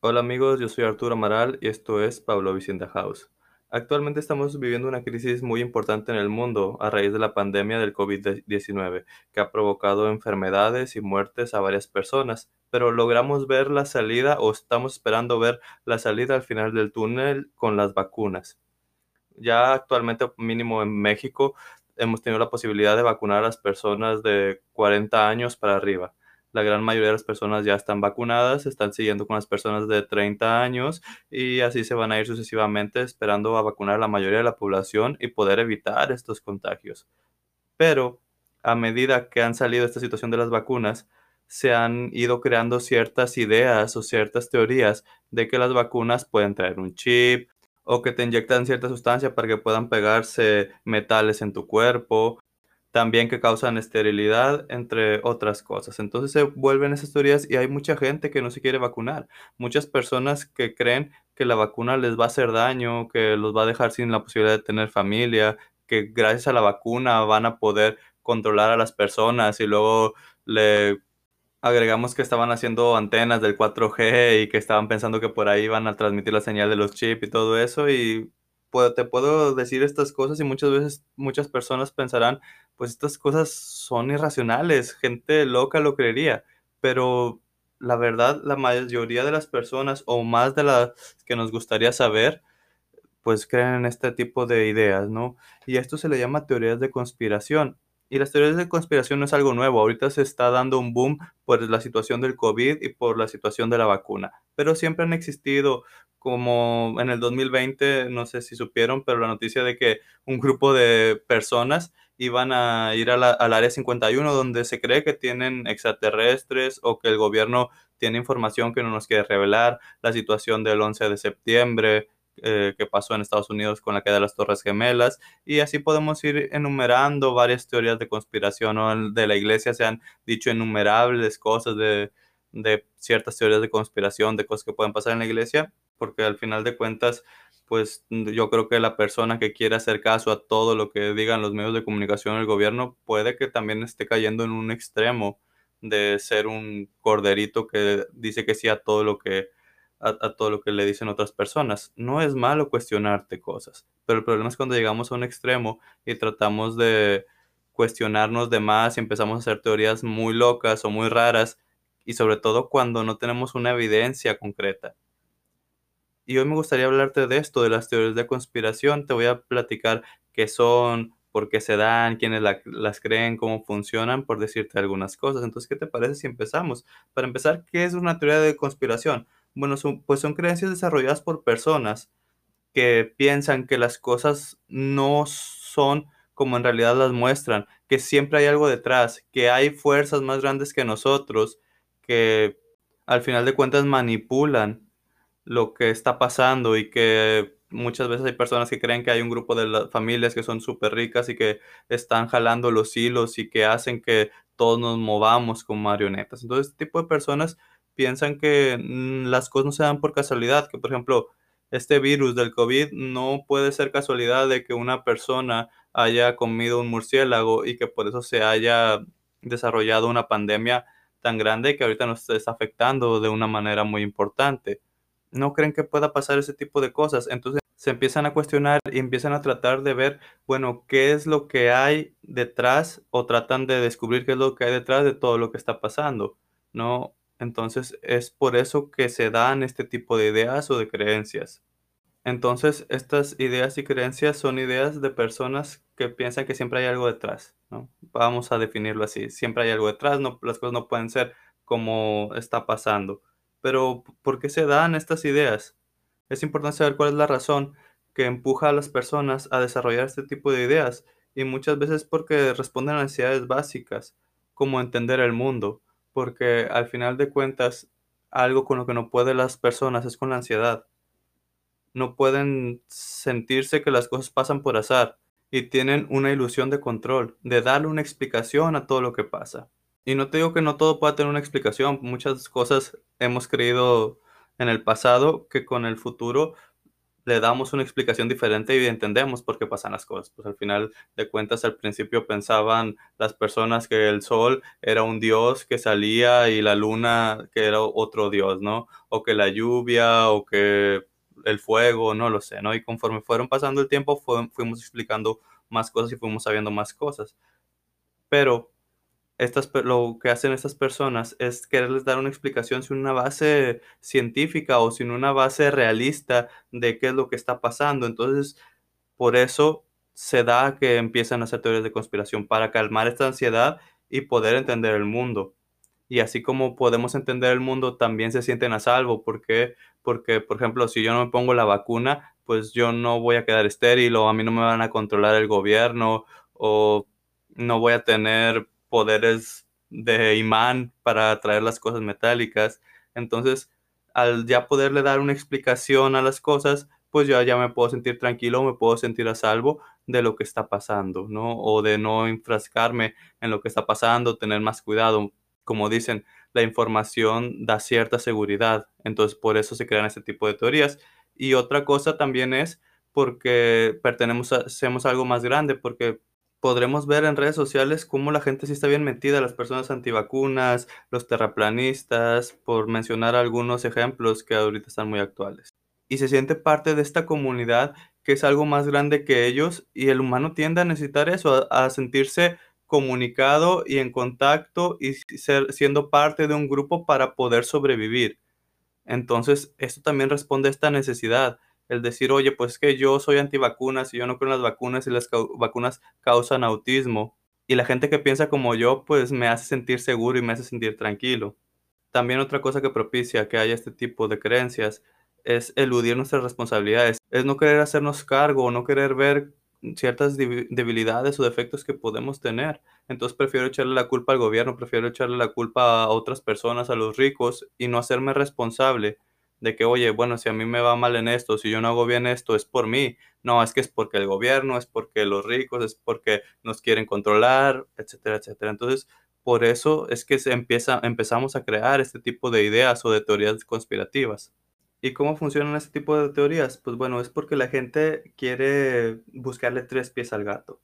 Hola amigos, yo soy Arturo Amaral y esto es Pablo Vicente House. Actualmente estamos viviendo una crisis muy importante en el mundo a raíz de la pandemia del COVID-19, que ha provocado enfermedades y muertes a varias personas, pero logramos ver la salida o estamos esperando ver la salida al final del túnel con las vacunas. Ya actualmente, mínimo en México, hemos tenido la posibilidad de vacunar a las personas de 40 años para arriba la gran mayoría de las personas ya están vacunadas, están siguiendo con las personas de 30 años y así se van a ir sucesivamente esperando a vacunar a la mayoría de la población y poder evitar estos contagios. Pero a medida que han salido esta situación de las vacunas, se han ido creando ciertas ideas o ciertas teorías de que las vacunas pueden traer un chip o que te inyectan cierta sustancia para que puedan pegarse metales en tu cuerpo también que causan esterilidad, entre otras cosas. Entonces se vuelven esas teorías y hay mucha gente que no se quiere vacunar. Muchas personas que creen que la vacuna les va a hacer daño, que los va a dejar sin la posibilidad de tener familia, que gracias a la vacuna van a poder controlar a las personas y luego le agregamos que estaban haciendo antenas del 4G y que estaban pensando que por ahí iban a transmitir la señal de los chips y todo eso y te puedo decir estas cosas y muchas veces muchas personas pensarán, pues estas cosas son irracionales, gente loca lo creería, pero la verdad la mayoría de las personas o más de las que nos gustaría saber, pues creen en este tipo de ideas, ¿no? Y esto se le llama teorías de conspiración. Y las teorías de conspiración no es algo nuevo, ahorita se está dando un boom por la situación del COVID y por la situación de la vacuna, pero siempre han existido como en el 2020, no sé si supieron, pero la noticia de que un grupo de personas iban a ir al área 51 donde se cree que tienen extraterrestres o que el gobierno tiene información que no nos quiere revelar, la situación del 11 de septiembre eh, que pasó en Estados Unidos con la queda de las Torres Gemelas y así podemos ir enumerando varias teorías de conspiración de la iglesia se han dicho innumerables cosas de, de ciertas teorías de conspiración, de cosas que pueden pasar en la iglesia porque al final de cuentas, pues yo creo que la persona que quiere hacer caso a todo lo que digan los medios de comunicación del gobierno puede que también esté cayendo en un extremo de ser un corderito que dice que sí a todo lo que a, todo lo que le dicen otras personas. No es malo cuestionarte cosas, pero el problema es cuando llegamos a un extremo y tratamos de cuestionarnos de más y empezamos a hacer teorías muy locas o muy raras y sobre todo cuando no tenemos una evidencia concreta. Y hoy me gustaría hablarte de esto, de las teorías de conspiración. Te voy a platicar qué son, por qué se dan, quiénes las creen, cómo funcionan, por decirte algunas cosas. Entonces, ¿qué te parece si empezamos? Para empezar, ¿qué es una teoría de conspiración? Bueno, pues son creencias desarrolladas por personas que piensan que las cosas no son como en realidad las muestran, que siempre hay algo detrás, que hay fuerzas más grandes que nosotros, que al final de cuentas manipulan lo que está pasando y que muchas veces hay personas que creen que hay un grupo de familias que son súper ricas y que están jalando los hilos y que hacen que todos nos movamos como marionetas. Entonces, este tipo de personas piensan que mm, las cosas no se dan por casualidad, que por ejemplo, este virus del COVID no puede ser casualidad de que una persona haya comido un murciélago y que por eso se haya desarrollado una pandemia tan grande que ahorita nos está afectando de una manera muy importante no creen que pueda pasar ese tipo de cosas. Entonces se empiezan a cuestionar y empiezan a tratar de ver, bueno, qué es lo que hay detrás o tratan de descubrir qué es lo que hay detrás de todo lo que está pasando, ¿no? Entonces es por eso que se dan este tipo de ideas o de creencias. Entonces estas ideas y creencias son ideas de personas que piensan que siempre hay algo detrás, ¿no? Vamos a definirlo así, siempre hay algo detrás, no, las cosas no pueden ser como está pasando. Pero, ¿por qué se dan estas ideas? Es importante saber cuál es la razón que empuja a las personas a desarrollar este tipo de ideas y muchas veces porque responden a necesidades básicas, como entender el mundo, porque al final de cuentas algo con lo que no pueden las personas es con la ansiedad. No pueden sentirse que las cosas pasan por azar y tienen una ilusión de control, de darle una explicación a todo lo que pasa. Y no te digo que no todo pueda tener una explicación. Muchas cosas hemos creído en el pasado que con el futuro le damos una explicación diferente y entendemos por qué pasan las cosas. Pues al final de cuentas, al principio pensaban las personas que el sol era un dios que salía y la luna que era otro dios, ¿no? O que la lluvia o que el fuego, no lo sé, ¿no? Y conforme fueron pasando el tiempo, fuimos explicando más cosas y fuimos sabiendo más cosas. Pero estas, lo que hacen estas personas es quererles dar una explicación sin una base científica o sin una base realista de qué es lo que está pasando. Entonces, por eso se da que empiezan a hacer teorías de conspiración para calmar esta ansiedad y poder entender el mundo. Y así como podemos entender el mundo, también se sienten a salvo. ¿Por qué? Porque, por ejemplo, si yo no me pongo la vacuna, pues yo no voy a quedar estéril o a mí no me van a controlar el gobierno o no voy a tener poderes de imán para atraer las cosas metálicas. Entonces, al ya poderle dar una explicación a las cosas, pues yo ya me puedo sentir tranquilo, me puedo sentir a salvo de lo que está pasando, ¿no? O de no enfrascarme en lo que está pasando, tener más cuidado. Como dicen, la información da cierta seguridad, entonces por eso se crean este tipo de teorías. Y otra cosa también es porque pertenecemos a algo más grande, porque podremos ver en redes sociales cómo la gente sí está bien metida, las personas antivacunas, los terraplanistas, por mencionar algunos ejemplos que ahorita están muy actuales. Y se siente parte de esta comunidad que es algo más grande que ellos y el humano tiende a necesitar eso, a, sentirse comunicado y en contacto y ser, siendo parte de un grupo para poder sobrevivir. Entonces, esto también responde a esta necesidad el decir, oye, pues es que yo soy antivacunas y yo no creo en las vacunas y las vacunas causan autismo. Y la gente que piensa como yo, pues me hace sentir seguro y me hace sentir tranquilo. También otra cosa que propicia que haya este tipo de creencias es eludir nuestras responsabilidades, es no querer hacernos cargo o no querer ver ciertas debilidades o defectos que podemos tener. Entonces prefiero echarle la culpa al gobierno, prefiero echarle la culpa a otras personas, a los ricos y no hacerme responsable de que, oye, bueno, si a mí me va mal en esto, si yo no hago bien esto, es por mí. No, es que es porque el gobierno, es porque los ricos, es porque nos quieren controlar, etcétera, etcétera. Entonces, por eso es que se empieza, empezamos a crear este tipo de ideas o de teorías conspirativas. ¿Y cómo funcionan este tipo de teorías? Pues bueno, es porque la gente quiere buscarle tres pies al gato.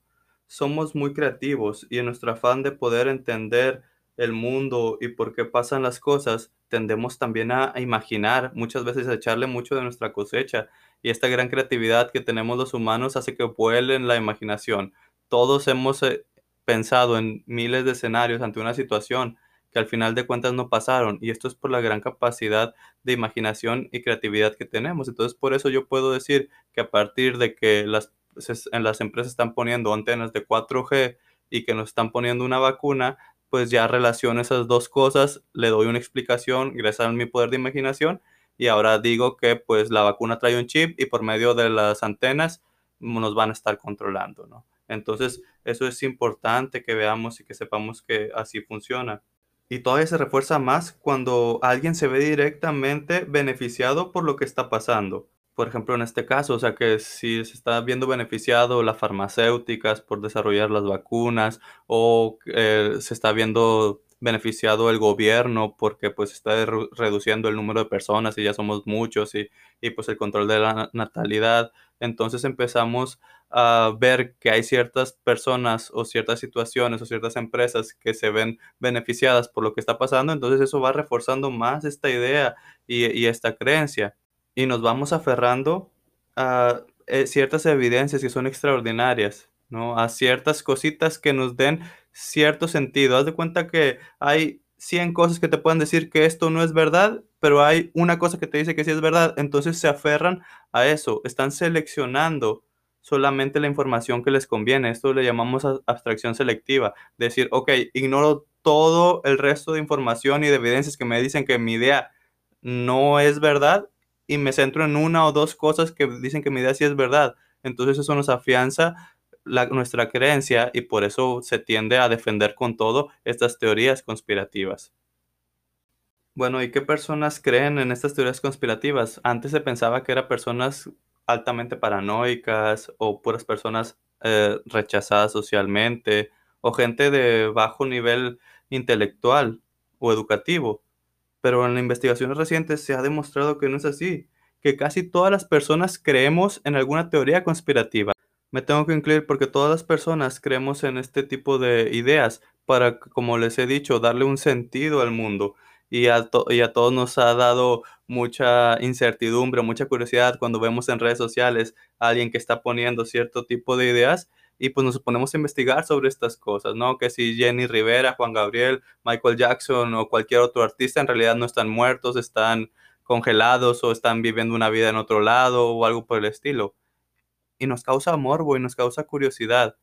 Somos muy creativos y en nuestro afán de poder entender el mundo y por qué pasan las cosas, tendemos también a, imaginar, muchas veces a echarle mucho de nuestra cosecha. Y esta gran creatividad que tenemos los humanos hace que vuelen la imaginación. Todos hemos eh, pensado en miles de escenarios ante una situación que al final de cuentas no pasaron. Y esto es por la gran capacidad de imaginación y creatividad que tenemos. Entonces, por eso yo puedo decir que a partir de que las, en las empresas están poniendo antenas de 4G y que nos están poniendo una vacuna, pues ya relaciono esas dos cosas, le doy una explicación gracias a mi poder de imaginación y ahora digo que pues la vacuna trae un chip y por medio de las antenas nos van a estar controlando, ¿no? Entonces, eso es importante que veamos y que sepamos que así funciona. Y todavía se refuerza más cuando alguien se ve directamente beneficiado por lo que está pasando por ejemplo, en este caso, o sea, que si se está viendo beneficiado las farmacéuticas por desarrollar las vacunas o eh, se está viendo beneficiado el gobierno porque pues está reduciendo el número de personas y ya somos muchos y, y pues el control de la natalidad. Entonces empezamos a ver que hay ciertas personas o ciertas situaciones o ciertas empresas que se ven beneficiadas por lo que está pasando. Entonces eso va reforzando más esta idea y, y esta creencia y nos vamos aferrando a eh, ciertas evidencias que son extraordinarias, ¿no? A ciertas cositas que nos den cierto sentido. Haz de cuenta que hay 100 cosas que te pueden decir que esto no es verdad, pero hay una cosa que te dice que sí es verdad. Entonces se aferran a eso. Están seleccionando solamente la información que les conviene. Esto le llamamos abstracción selectiva. Decir, ok, ignoro todo el resto de información y de evidencias que me dicen que mi idea no es verdad y me centro en una o dos cosas que dicen que mi idea sí es verdad. Entonces eso nos afianza nuestra creencia y por eso se tiende a defender con todo estas teorías conspirativas. Bueno, ¿y qué personas creen en estas teorías conspirativas? Antes se pensaba que eran personas altamente paranoicas o puras personas eh, rechazadas socialmente o gente de bajo nivel intelectual o educativo pero en investigaciones recientes se ha demostrado que no es así, que casi todas las personas creemos en alguna teoría conspirativa. Me tengo que incluir porque todas las personas creemos en este tipo de ideas para, como les he dicho, darle un sentido al mundo. Y a, y a todos nos ha dado mucha incertidumbre, mucha curiosidad cuando vemos en redes sociales a alguien que está poniendo cierto tipo de ideas y pues nos ponemos a investigar sobre estas cosas, ¿no? Que si Jenny Rivera, Juan Gabriel, Michael Jackson o cualquier otro artista en realidad no están muertos, están congelados o están viviendo una vida en otro lado o algo por el estilo. Y nos causa morbo y nos causa curiosidad.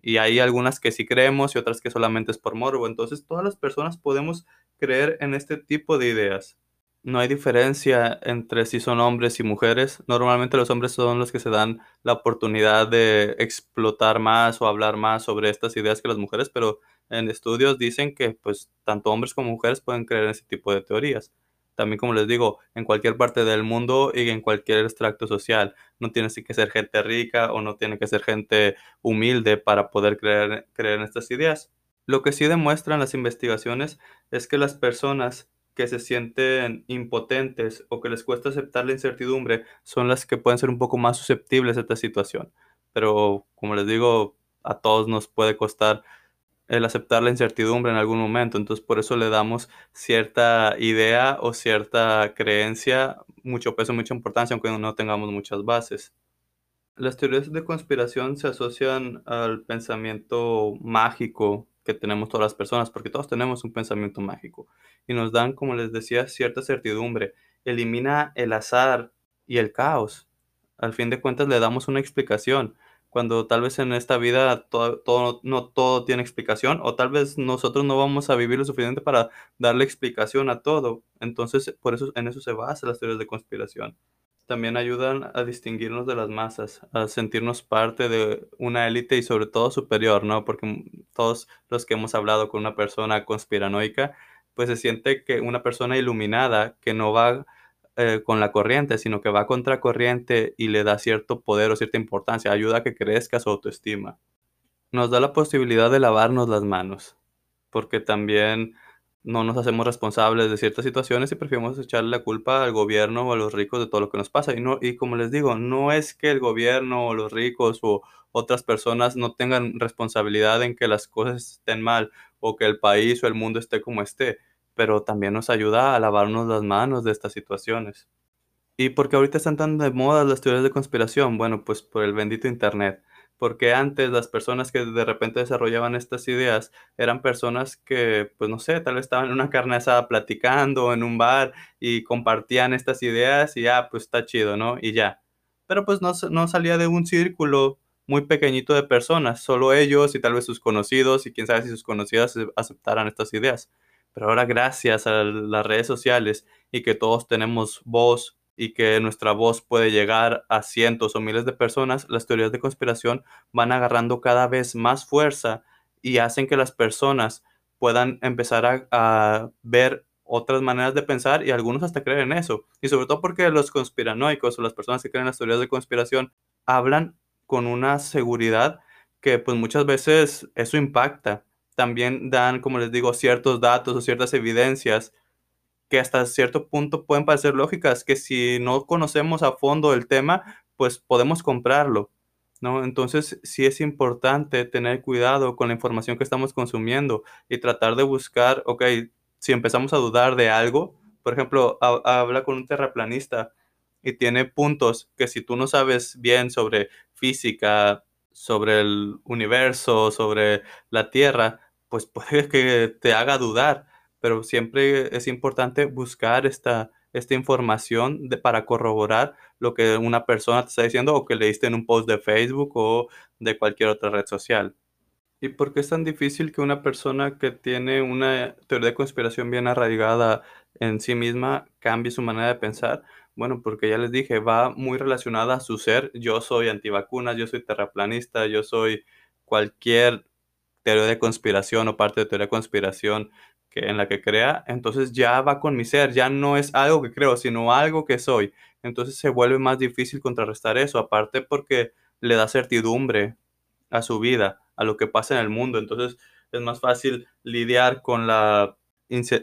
Y hay algunas que sí creemos y otras que solamente es por morbo. Entonces todas las personas podemos creer en este tipo de ideas. No hay diferencia entre si son hombres y mujeres. Normalmente los hombres son los que se dan la oportunidad de explotar más o hablar más sobre estas ideas que las mujeres, pero en estudios dicen que pues tanto hombres como mujeres pueden creer en ese tipo de teorías. También como les digo, en cualquier parte del mundo y en cualquier extracto social. No tienes que ser gente rica o no tiene que ser gente humilde para poder creer, creer en estas ideas. Lo que sí demuestran las investigaciones es que las personas que se sienten impotentes o que les cuesta aceptar la incertidumbre son las que pueden ser un poco más susceptibles a esta situación. Pero como les digo, a todos nos puede costar el aceptar la incertidumbre en algún momento. Entonces por eso le damos cierta idea o cierta creencia, mucho peso, mucha importancia, aunque no tengamos muchas bases. Las teorías de conspiración se asocian al pensamiento mágico que tenemos todas las personas, porque todos tenemos un pensamiento mágico y nos dan, como les decía, cierta certidumbre. Elimina el azar y el caos. Al fin de cuentas le damos una explicación, cuando tal vez en esta vida todo, no todo tiene explicación o tal vez nosotros no vamos a vivir lo suficiente para darle explicación a todo. Entonces, por eso en eso se basan las teorías de conspiración también ayudan a distinguirnos de las masas, a sentirnos parte de una élite y sobre todo superior, ¿no? Porque todos los que hemos hablado con una persona conspiranoica, pues se siente que una persona iluminada que no va eh, con la corriente, sino que va contra corriente y le da cierto poder o cierta importancia, ayuda a que crezca su autoestima. Nos da la posibilidad de lavarnos las manos, porque también no nos hacemos responsables de ciertas situaciones y preferimos echarle la culpa al gobierno o a los ricos de todo lo que nos pasa. Y, no, y como les digo, no es que el gobierno o los ricos o otras personas no tengan responsabilidad en que las cosas estén mal o que el país o el mundo esté como esté, pero también nos ayuda a lavarnos las manos de estas situaciones. ¿Y por qué ahorita están tan de moda las teorías de conspiración? Bueno, pues por el bendito Internet porque antes las personas que de repente desarrollaban estas ideas eran personas que, pues no sé, tal vez estaban en una carne asada platicando en un bar y compartían estas ideas y ya, ah, pues está chido, ¿no? Y ya. Pero pues no, no salía de un círculo muy pequeñito de personas, solo ellos y tal vez sus conocidos y quién sabe si sus conocidas aceptaran estas ideas. Pero ahora gracias a las redes sociales y que todos tenemos voz y que nuestra voz puede llegar a cientos o miles de personas, las teorías de conspiración van agarrando cada vez más fuerza y hacen que las personas puedan empezar a, ver otras maneras de pensar y algunos hasta creer en eso. Y sobre todo porque los conspiranoicos o las personas que creen en las teorías de conspiración hablan con una seguridad que pues muchas veces eso impacta. También dan, como les digo, ciertos datos o ciertas evidencias que hasta cierto punto pueden parecer lógicas, que si no conocemos a fondo el tema, pues podemos comprarlo, ¿no? Entonces sí es importante tener cuidado con la información que estamos consumiendo y tratar de buscar, ok, si empezamos a dudar de algo, por ejemplo, habla con un terraplanista y tiene puntos que si tú no sabes bien sobre física, sobre el universo, sobre la Tierra, pues puede que te haga dudar pero siempre es importante buscar esta, esta información de, para corroborar lo que una persona te está diciendo o que leíste en un post de Facebook o de cualquier otra red social. ¿Y por qué es tan difícil que una persona que tiene una teoría de conspiración bien arraigada en sí misma cambie su manera de pensar? Bueno, porque ya les dije, va muy relacionada a su ser. Yo soy antivacunas, yo soy terraplanista, yo soy cualquier teoría de conspiración o parte de teoría de conspiración que, en la que crea, entonces ya va con mi ser, ya no es algo que creo, sino algo que soy. Entonces se vuelve más difícil contrarrestar eso, aparte porque le da certidumbre a su vida, a lo que pasa en el mundo. Entonces es más fácil lidiar con la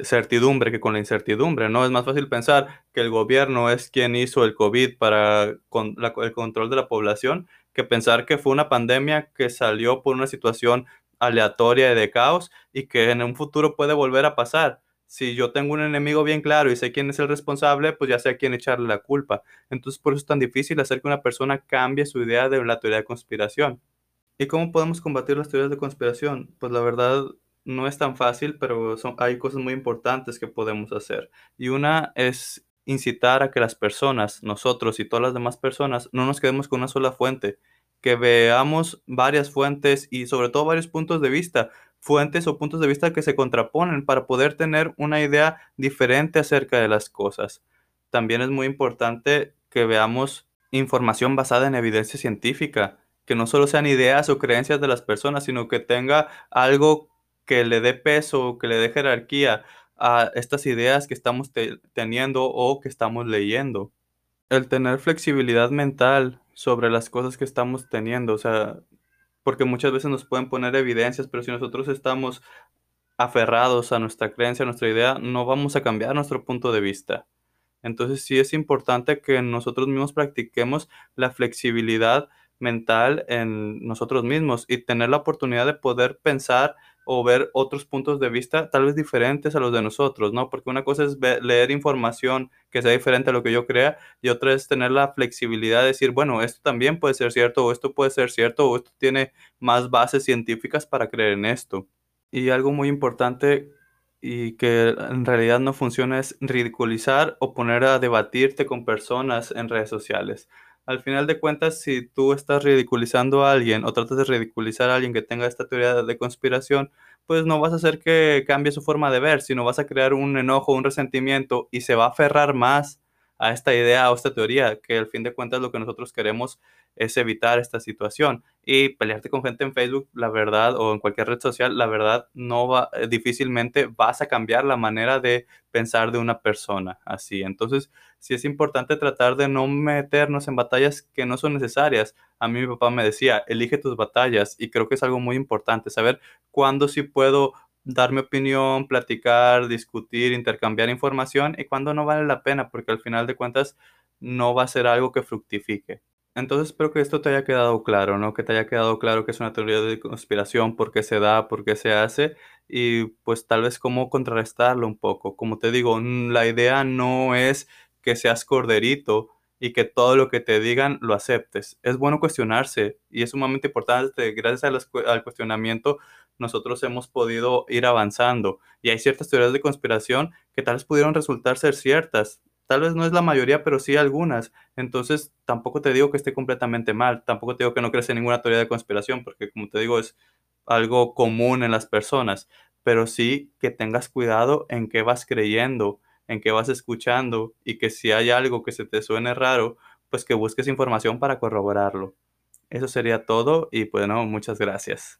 certidumbre que con la incertidumbre, ¿no? Es más fácil pensar que el gobierno es quien hizo el COVID para con el control de la población que pensar que fue una pandemia que salió por una situación aleatoria de caos y que en un futuro puede volver a pasar. Si yo tengo un enemigo bien claro y sé quién es el responsable, pues ya sé a quién echarle la culpa. Entonces por eso es tan difícil hacer que una persona cambie su idea de la teoría de conspiración. ¿Y cómo podemos combatir las teorías de conspiración? Pues la verdad no es tan fácil, pero son, hay cosas muy importantes que podemos hacer. Y una es incitar a que las personas, nosotros y todas las demás personas, no nos quedemos con una sola fuente, que veamos varias fuentes y sobre todo varios puntos de vista, fuentes o puntos de vista que se contraponen para poder tener una idea diferente acerca de las cosas. También es muy importante que veamos información basada en evidencia científica, que no solo sean ideas o creencias de las personas, sino que tenga algo que le dé peso, que le dé jerarquía a estas ideas que estamos teniendo o que estamos leyendo. El tener flexibilidad mental sobre las cosas que estamos teniendo, o sea, porque muchas veces nos pueden poner evidencias, pero si nosotros estamos aferrados a nuestra creencia, a nuestra idea, no vamos a cambiar nuestro punto de vista. Entonces sí es importante que nosotros mismos practiquemos la flexibilidad mental en nosotros mismos y tener la oportunidad de poder pensar o ver otros puntos de vista tal vez diferentes a los de nosotros, ¿no? Porque una cosa es leer información que sea diferente a lo que yo crea y otra es tener la flexibilidad de decir, bueno, esto también puede ser cierto o esto puede ser cierto o esto tiene más bases científicas para creer en esto. Y algo muy importante y que en realidad no funciona es ridiculizar o poner a debatirte con personas en redes sociales al final de cuentas, si tú estás ridiculizando a alguien o tratas de ridiculizar a alguien que tenga esta teoría de conspiración, pues no vas a hacer que cambie su forma de ver, sino vas a crear un enojo, un resentimiento y se va a aferrar más a esta idea o esta teoría, que al fin de cuentas lo que nosotros queremos es evitar esta situación. Y pelearte con gente en Facebook, la verdad, o en cualquier red social, la verdad, no va, eh, difícilmente vas a cambiar la manera de pensar de una persona así. Entonces, sí es importante tratar de no meternos en batallas que no son necesarias. A mí mi papá me decía, elige tus batallas y creo que es algo muy importante, saber cuándo sí puedo dar mi opinión, platicar, discutir, intercambiar información y cuándo no vale la pena, porque al final de cuentas no va a ser algo que fructifique. Entonces espero que esto te haya quedado claro, ¿no? Que te haya quedado claro que es una teoría de conspiración, por qué se da, por qué se hace y pues tal vez cómo contrarrestarlo un poco. Como te digo, la idea no es que seas corderito y que todo lo que te digan lo aceptes. Es bueno cuestionarse y es sumamente importante. Gracias al cuestionamiento nosotros hemos podido ir avanzando y hay ciertas teorías de conspiración que tal vez pudieron resultar ser ciertas Tal vez no es la mayoría, pero sí algunas. Entonces, tampoco te digo que esté completamente mal. Tampoco te digo que no crees en ninguna teoría de conspiración, porque como te digo, es algo común en las personas. Pero sí que tengas cuidado en qué vas creyendo, en qué vas escuchando y que si hay algo que se te suene raro, pues que busques información para corroborarlo. Eso sería todo y bueno, muchas gracias.